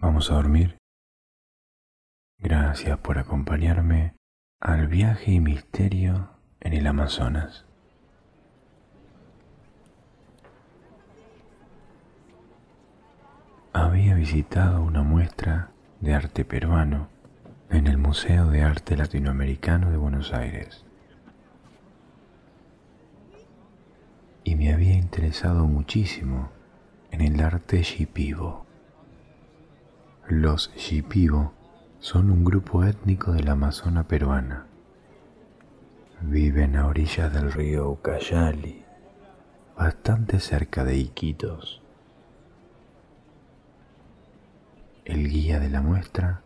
Vamos a dormir. Gracias por acompañarme al viaje y misterio en el Amazonas. Había visitado una muestra de arte peruano en el Museo de Arte Latinoamericano de Buenos Aires. Y me había interesado muchísimo en el arte shipibo. Los shipibo son un grupo étnico de la Amazona peruana. Viven a orillas del río Ucayali, bastante cerca de Iquitos. El guía de la muestra,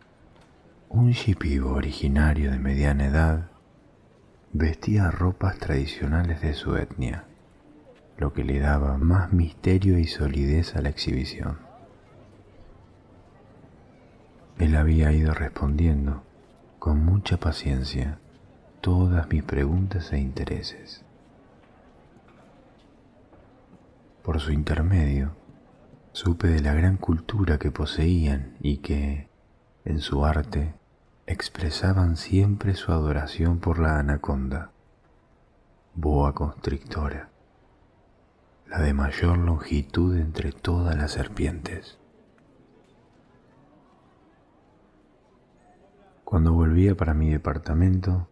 un shipibo originario de mediana edad, vestía ropas tradicionales de su etnia, lo que le daba más misterio y solidez a la exhibición. Él había ido respondiendo con mucha paciencia todas mis preguntas e intereses. Por su intermedio, supe de la gran cultura que poseían y que, en su arte, expresaban siempre su adoración por la anaconda, boa constrictora, la de mayor longitud entre todas las serpientes. Cuando volvía para mi departamento,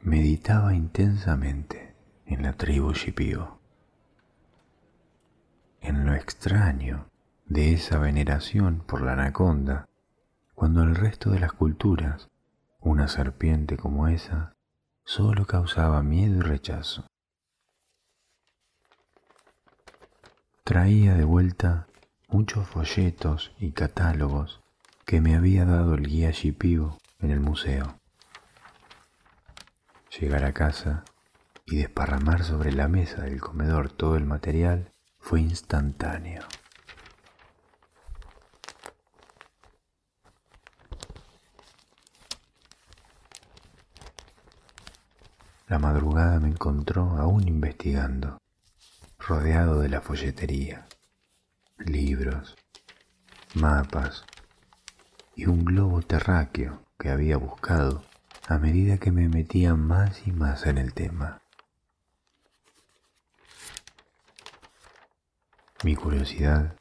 meditaba intensamente en la tribu Shipio, en lo extraño de esa veneración por la anaconda, cuando el resto de las culturas, una serpiente como esa, solo causaba miedo y rechazo. Traía de vuelta muchos folletos y catálogos que me había dado el guía Shipio en el museo. Llegar a casa y desparramar sobre la mesa del comedor todo el material fue instantáneo. La madrugada me encontró aún investigando, rodeado de la folletería, libros, mapas y un globo terráqueo que había buscado a medida que me metía más y más en el tema. Mi curiosidad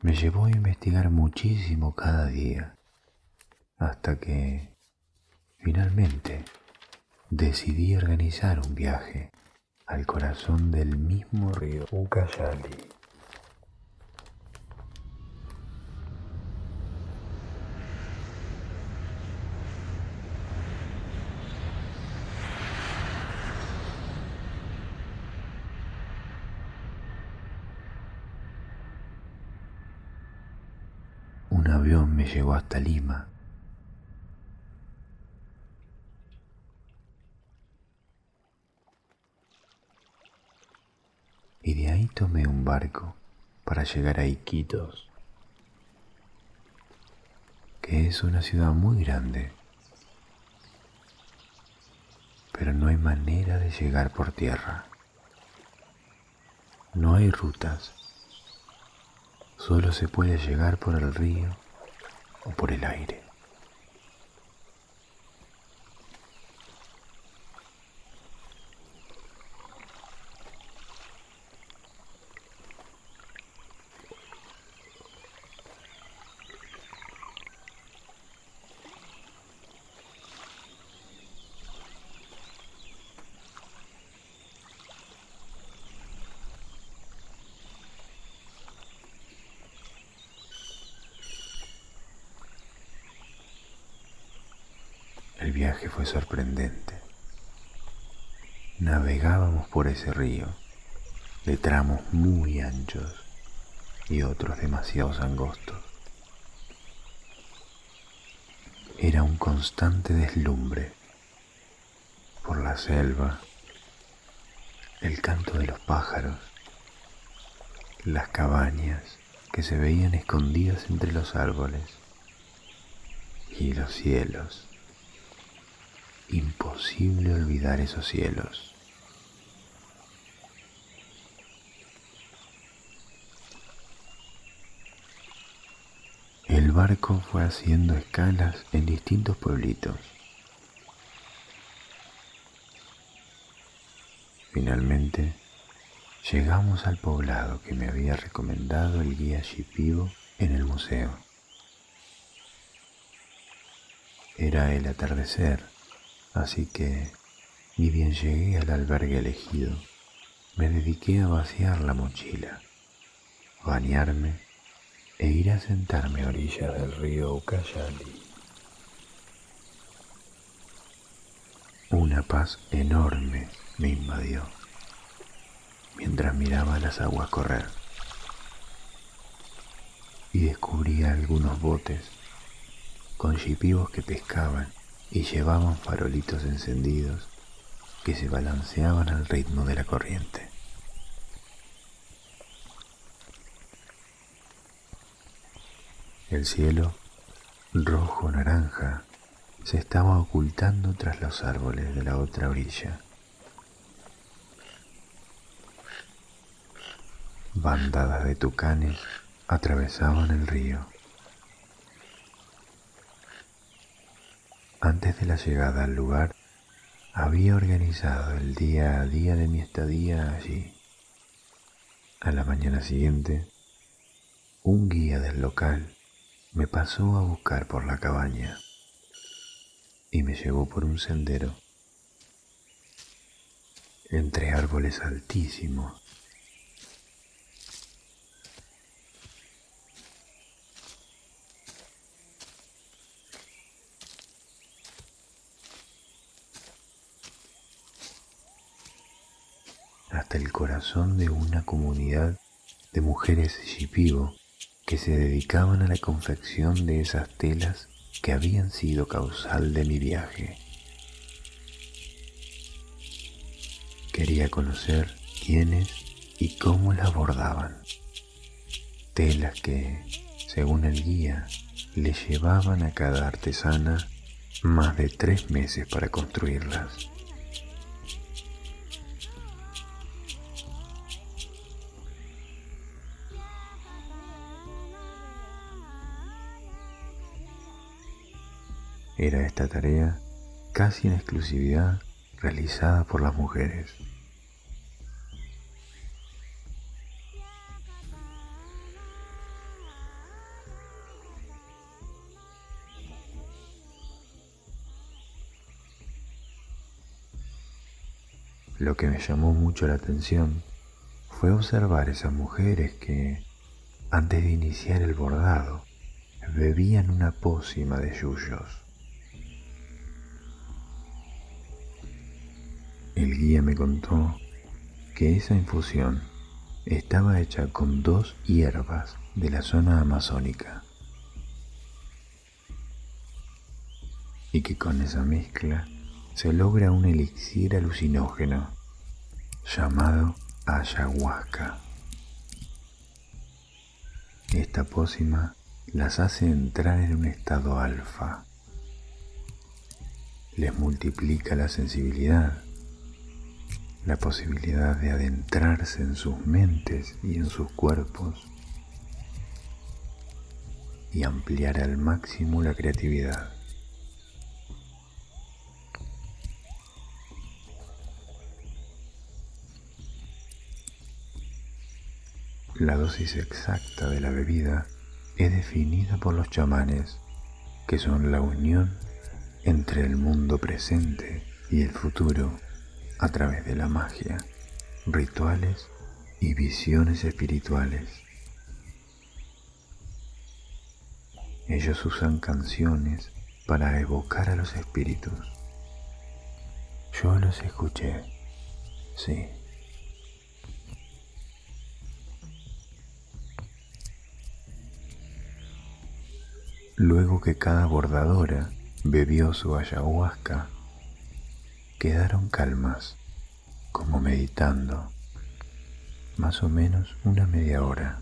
me llevó a investigar muchísimo cada día, hasta que, finalmente, decidí organizar un viaje al corazón del mismo río Ucayali. un llevó hasta Lima. Y de ahí tomé un barco para llegar a Iquitos, que es una ciudad muy grande, pero no hay manera de llegar por tierra. No hay rutas Solo se puede llegar por el río por el aire. El viaje fue sorprendente. Navegábamos por ese río de tramos muy anchos y otros demasiado angostos. Era un constante deslumbre por la selva, el canto de los pájaros, las cabañas que se veían escondidas entre los árboles y los cielos imposible olvidar esos cielos. El barco fue haciendo escalas en distintos pueblitos. Finalmente, llegamos al poblado que me había recomendado el guía Shipibo en el museo. Era el atardecer, así que, ni bien llegué al albergue elegido, me dediqué a vaciar la mochila, bañarme e ir a sentarme a orillas del río Ucayali. Una paz enorme me invadió mientras miraba las aguas correr y descubría algunos botes con chipivos que pescaban y llevaban farolitos encendidos que se balanceaban al ritmo de la corriente. El cielo, rojo naranja, se estaba ocultando tras los árboles de la otra orilla. Bandadas de tucanes atravesaban el río. Antes de la llegada al lugar, había organizado el día a día de mi estadía allí. A la mañana siguiente, un guía del local me pasó a buscar por la cabaña y me llevó por un sendero entre árboles altísimos. Hasta el corazón de una comunidad de mujeres shipibo que se dedicaban a la confección de esas telas que habían sido causal de mi viaje. Quería conocer quiénes y cómo las bordaban. Telas que, según el guía, le llevaban a cada artesana más de tres meses para construirlas. Era esta tarea casi en exclusividad realizada por las mujeres. Lo que me llamó mucho la atención fue observar esas mujeres que, antes de iniciar el bordado, bebían una pócima de yuyos. El guía me contó que esa infusión estaba hecha con dos hierbas de la zona amazónica. Y que con esa mezcla se logra un elixir alucinógeno llamado ayahuasca. Esta pócima las hace entrar en un estado alfa, les multiplica la sensibilidad la posibilidad de adentrarse en sus mentes y en sus cuerpos y ampliar al máximo la creatividad. La dosis exacta de la bebida es definida por los chamanes, que son la unión entre el mundo presente y el futuro a través de la magia, rituales y visiones espirituales. Ellos usan canciones para evocar a los espíritus. Yo los escuché, sí. Luego que cada bordadora bebió su ayahuasca, quedaron calmas, como meditando, más o menos una media hora.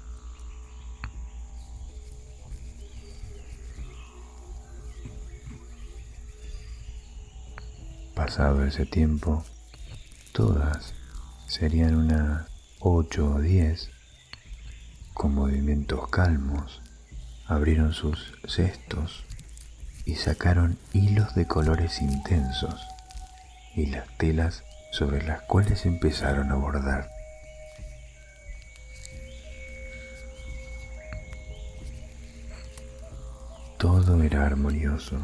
Pasado ese tiempo, todas serían unas ocho o diez, con movimientos calmos, abrieron sus cestos y sacaron hilos de colores intensos y las telas sobre las cuales empezaron a bordar. Todo era armonioso.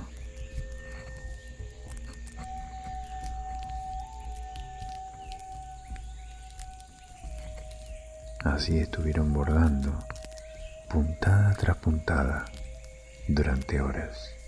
Así estuvieron bordando, puntada tras puntada, durante horas.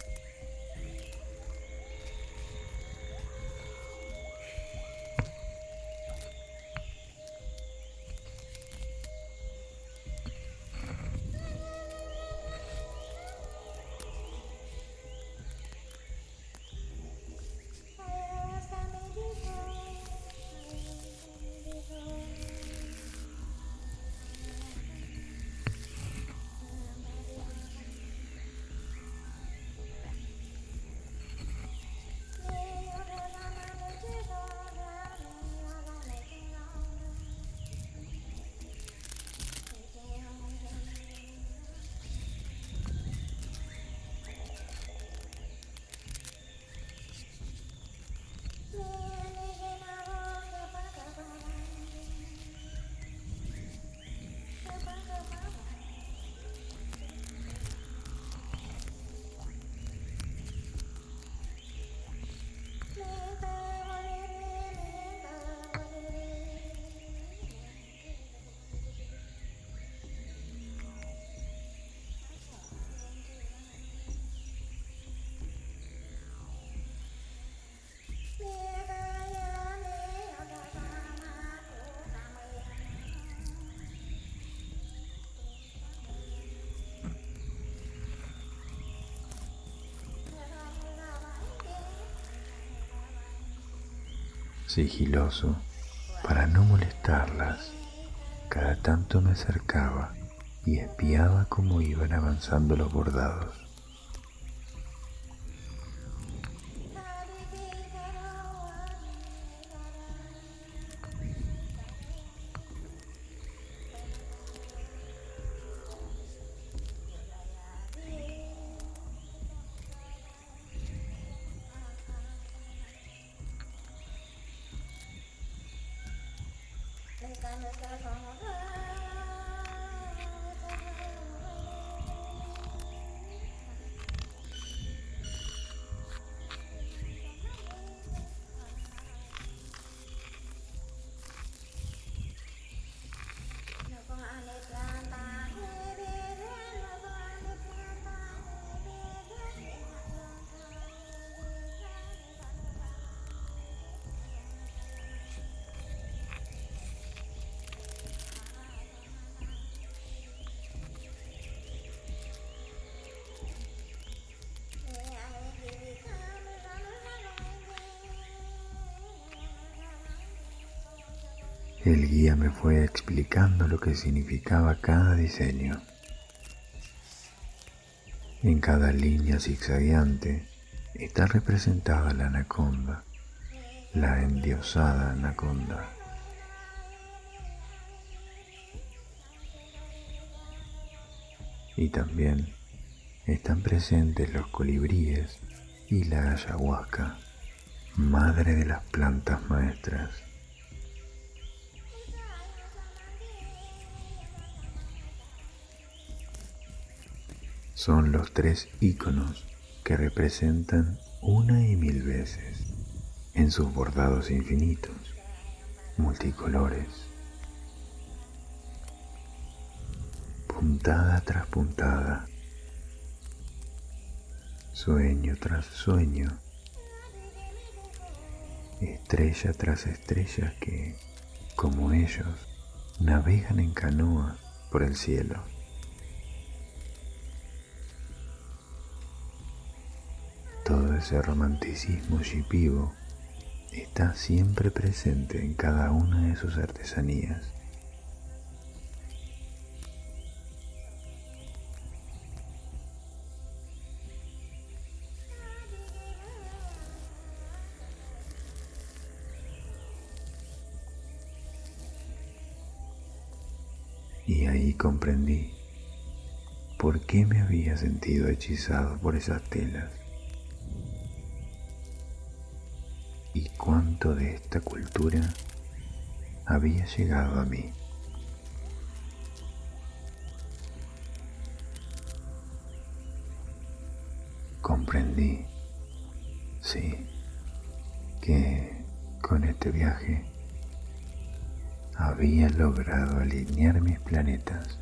Sigiloso para no molestarlas. Cada tanto me acercaba y espiaba cómo iban avanzando los bordados. i'm just gonna go African El guía me fue explicando lo que significaba cada diseño. En cada línea zigzagueante está representada la anaconda, la endiosada anaconda. Y también están presentes los colibríes y la ayahuasca, madre de las plantas maestras. Son los tres iconos que representan una y mil veces en sus bordados infinitos, multicolores, puntada tras puntada, sueño tras sueño, estrella tras estrella que, como ellos, navegan en canoa por el cielo. Ese romanticismo shipibo está siempre presente en cada una de sus artesanías. Y ahí comprendí por qué me había sentido hechizado por esas telas cuánto de esta cultura había llegado a mí. Comprendí, sí, que con este viaje había logrado alinear mis planetas